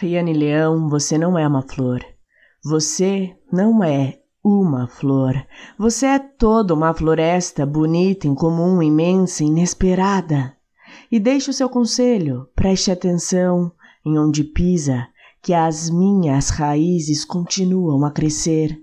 Riane Leão, você não é uma flor. Você não é uma flor. Você é toda uma floresta bonita, incomum, imensa, inesperada. E deixe o seu conselho, preste atenção em onde pisa, que as minhas raízes continuam a crescer.